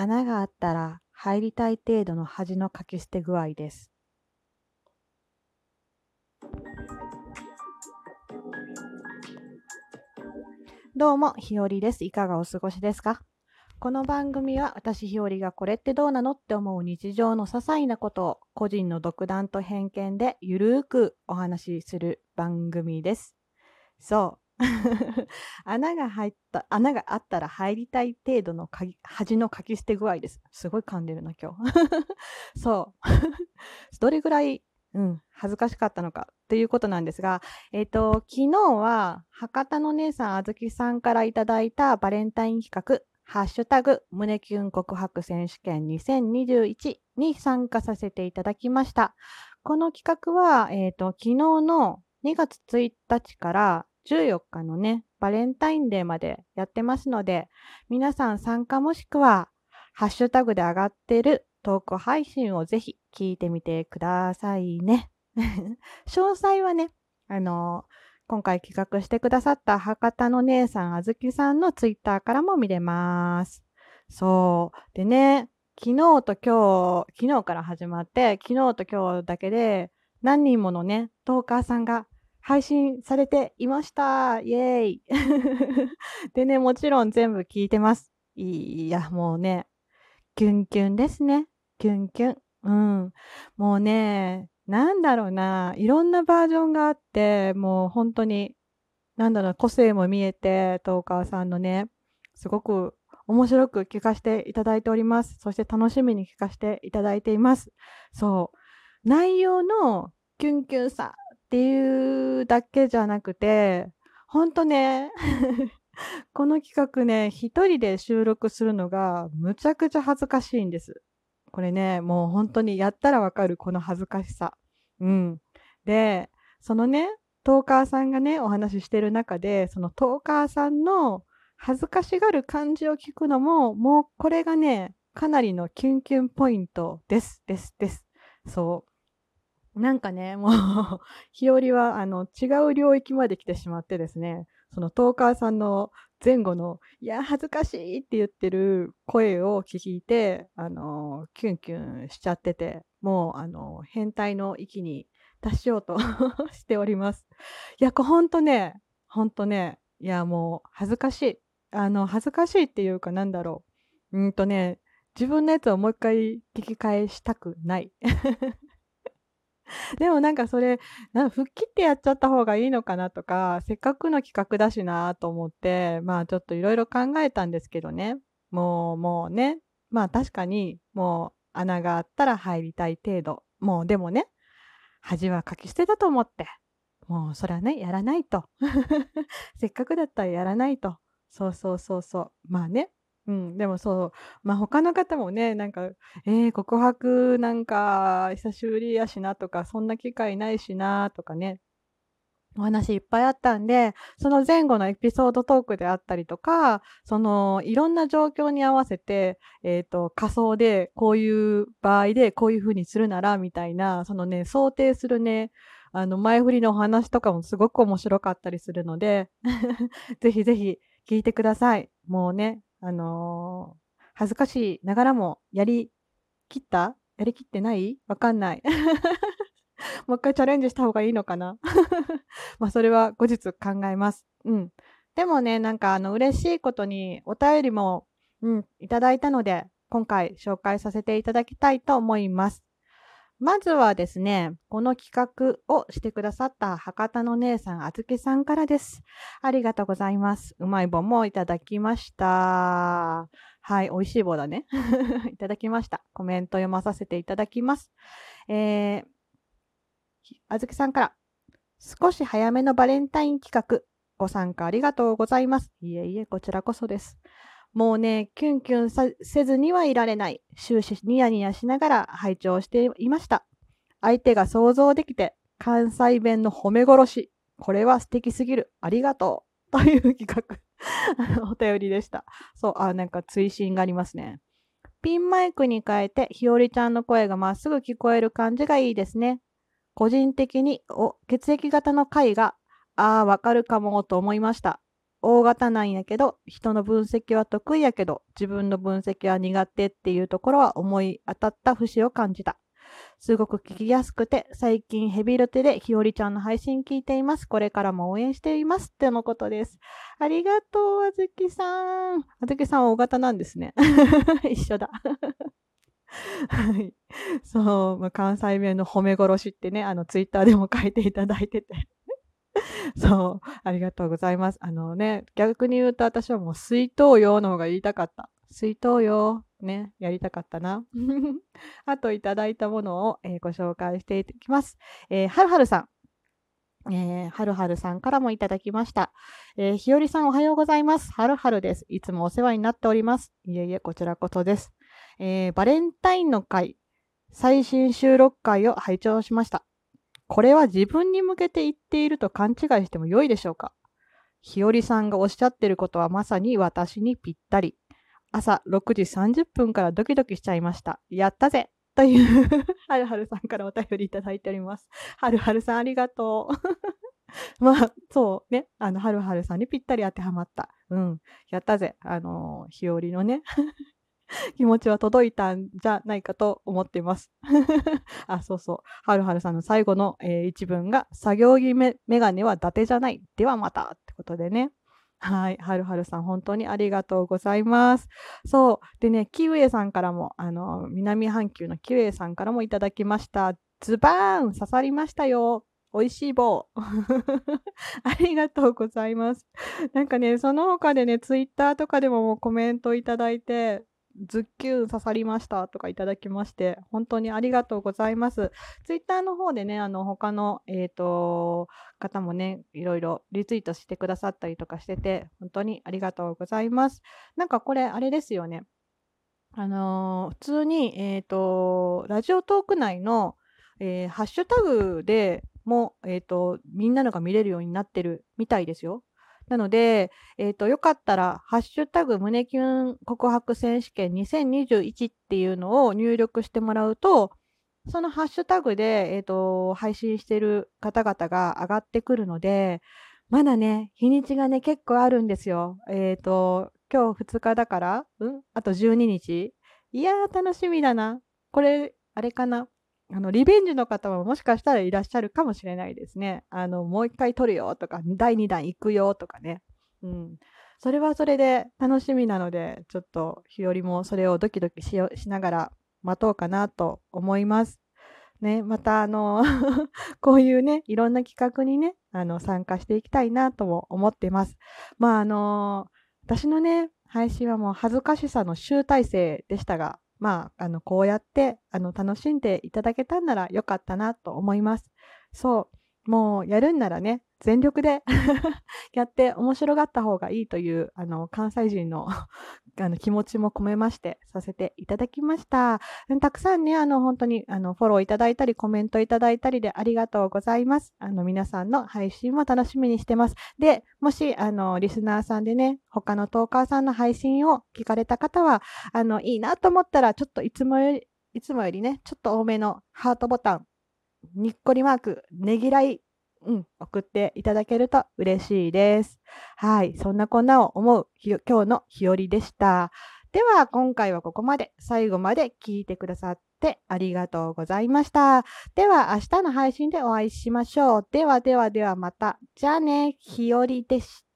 穴があったら入りたい程度の恥のかき捨て具合です。どうも、ひよりです。いかがお過ごしですか？この番組は私ひよりがこれってどうなのって思う日常の些細なことを個人の独断と偏見でゆるーくお話しする番組です。そう。穴が入った、穴があったら入りたい程度の恥のかき捨て具合です。すごい噛んでるな、今日。そう。どれぐらい、うん、恥ずかしかったのかということなんですが、えっ、ー、と、昨日は博多の姉さんあずきさんからいただいたバレンタイン企画、ハッシュタグ、胸キュン告白選手権2021に参加させていただきました。この企画は、え、ー、と、昨日の2月1日から14日のね、バレンタインデーまでやってますので、皆さん参加もしくは、ハッシュタグで上がってるトーク配信をぜひ聞いてみてくださいね。詳細はね、あの今回企画してくださった博多の姉さん、あずきさんのツイッターからも見れます。そう。でね、昨日と今日、昨日から始まって、昨日と今日だけで何人ものね、トーカーさんが配信されていました。イエーイ でね、もちろん全部聞いてます。いや、もうね、キュンキュンですね。キュンキュン。うん。もうね、なんだろうな、いろんなバージョンがあって、もう本当に、なんだろう、個性も見えて、トーカーさんのね、すごく面白く聞かせていただいております。そして楽しみに聞かせていただいています。そう。内容のキュンキュンさっていうだけじゃなくて、ほんとね、この企画ね、一人で収録するのがむちゃくちゃ恥ずかしいんです。これね、もう本当にやったらわかるこの恥ずかしさ。うん。で、そのね、トーカーさんがね、お話ししてる中で、そのトーカーさんの恥ずかしがる感じを聞くのも、もうこれがね、かなりのキュンキュンポイントです、です、です。そう。なんかね、もう 日和はあの違う領域まで来てしまってですね、そのトーカーさんの前後の、いや、恥ずかしいって言ってる声を聞いて、あの、キュンキュンしちゃってて、もう、あの、変態の域に達しようと しております。いや、ほんとね、ほんとね、いや、もう、恥ずかしい。あの、恥ずかしいっていうかなんだろう。うんとね、自分のやつをもう一回聞き返したくない。でもなんかそれ、な吹っ切ってやっちゃった方がいいのかなとか、せっかくの企画だしなと思って、まあちょっといろいろ考えたんですけどね。もう、もうね、まあ確かにもう穴があったら入りたい程度。もうでもね、恥はかき捨てだと思って、もうそれはね、やらないと。せっかくだったらやらないと。そうそうそうそう。まあね、うん、でもそう、まあ、他の方もね、なんか、えー、告白なんか久しぶりやしなとか、そんな機会ないしなとかね、お話いっぱいあったんで、その前後のエピソードトークであったりとか、そのいろんな状況に合わせて、えっ、ー、と、仮想でこういう場合でこういう風にするなら、みたいな、そのね、想定するね、あの、前振りのお話とかもすごく面白かったりするので、ぜひぜひ聞いてください。もうね、あのー、恥ずかしいながらも、やりきった？やりきってない？わかんない。もう一回チャレンジした方がいいのかな？まあ、それは後日考えます。うん。でもね、なんかあの、嬉しいことにお便りも、うん、いただいたので、今回紹介させていただきたいと思います。まずはですね、この企画をしてくださった博多の姉さん、あずきさんからです。ありがとうございます。うまい棒もいただきました。はい、美味しい棒だね。いただきました。コメント読まさせていただきます。えー、あずきさんから、少し早めのバレンタイン企画、ご参加ありがとうございます。いえいえ、こちらこそです。もうね、キュンキュンせずにはいられない。終始ニヤニヤしながら拝聴していました。相手が想像できて、関西弁の褒め殺し。これは素敵すぎる。ありがとう。という企画 お便りでした。そう、あ、なんか追伸がありますね。ピンマイクに変えて、ひよりちゃんの声がまっすぐ聞こえる感じがいいですね。個人的にお血液型の回が、ああ、わかるかもと思いました。大型なんやけど、人の分析は得意やけど、自分の分析は苦手っていうところは思い当たった節を感じた。すごく聞きやすくて、最近ヘビロテでひよりちゃんの配信聞いています。これからも応援しています。ってのことです。ありがとう、あずきさん。あずきさん大型なんですね。一緒だ。はい。そう、まあ、関西弁の褒め殺しってね、あの、ツイッターでも書いていただいてて そう、ありがとうございます。あのね、逆に言うと私はもう水筒用の方が言いたかった。水筒用、ね、やりたかったな。あといただいたものを、えー、ご紹介していきます。えー、はるはるさん。えー、はるはるさんからもいただきました。えー、ひよりさんおはようございます。はるはるです。いつもお世話になっております。いえいえ、こちらこそです。えー、バレンタインの会、最新収録会を拝聴しました。これは自分に向けて言っていると勘違いしても良いでしょうか？ひよりさんがおっしゃってることはまさに私にぴったり。朝6時30分からドキドキしちゃいました。やったぜという はるはるさんからお便りいただいております。はるはるさんありがとう。まあ、そうね。あの、はるはるさんにぴったり当てはまった。うん。やったぜ。あのー、日和のね 気持ちは届いたんじゃないかと思っています。あ、そうそう。はるはるさんの最後の、えー、一文が、作業着メガネは伊達じゃない。ではまたってことでね。はい。はるはるさん、本当にありがとうございます。そう。でね、キウエさんからも、あの、南半球のキウエさんからもいただきました。ズバーン刺さりましたよ。美味しい棒。ありがとうございます。なんかね、その他でね、ツイッターとかでももうコメントいただいて、ズッキュン刺さりましたとかいただきまして、本当にありがとうございます。ツイッターの方でね、あの、他の、えっ、ー、と、方もね、いろいろリツイートしてくださったりとかしてて、本当にありがとうございます。なんかこれ、あれですよね。あのー、普通に、えっ、ー、と、ラジオトーク内の、えー、ハッシュタグでも、えっ、と、みんなのが見れるようになってるみたいですよ。なので、えっ、ー、と、よかったら、ハッシュタグ胸キュン告白選手権2021っていうのを入力してもらうと、そのハッシュタグで、えっ、ー、と、配信してる方々が上がってくるので、まだね、日にちがね、結構あるんですよ。えっ、ー、と、今日2日だから、うん？あと12日いやー、楽しみだな。これ、あれかな？あの、リベンジの方はもしかしたらいらっしゃるかもしれないですね。あの、もう一回撮るよとか、第2弾行くよとかね。うん。それはそれで楽しみなので、ちょっと日和もそれをドキドキししながら待とうかなと思います。ね、またあの こういうね、いろんな企画にね、あの、参加していきたいなとも思ってます。まああの私のね、配信はもう恥ずかしさの集大成でしたが、まあ、あの、こうやって、あの、楽しんでいただけたんならよかったなと思います。そう。もう、やるんならね、全力で やって面白がった方がいいという、あの、関西人の あの気持ちも込めましてさせていただきました。たくさんね、あの、本当に、あの、フォローいただいたり、コメントいただいたりでありがとうございます。あの、皆さんの配信も楽しみにしてます。で、もし、あの、リスナーさんでね、他のトーカーさんの配信を聞かれた方は、あの、いいなと思ったら、ちょっといつもより、いつもよりね、ちょっと多めのハートボタン、にっこりマーク、ねぎらいうん、送っていただけると嬉しいです。はい。そんなこんなを思う今日の日和でした。では、今回はここまで。最後まで聞いてくださってありがとうございました。では、明日の配信でお会いしましょう。ではではではまた。じゃあね、日和でした。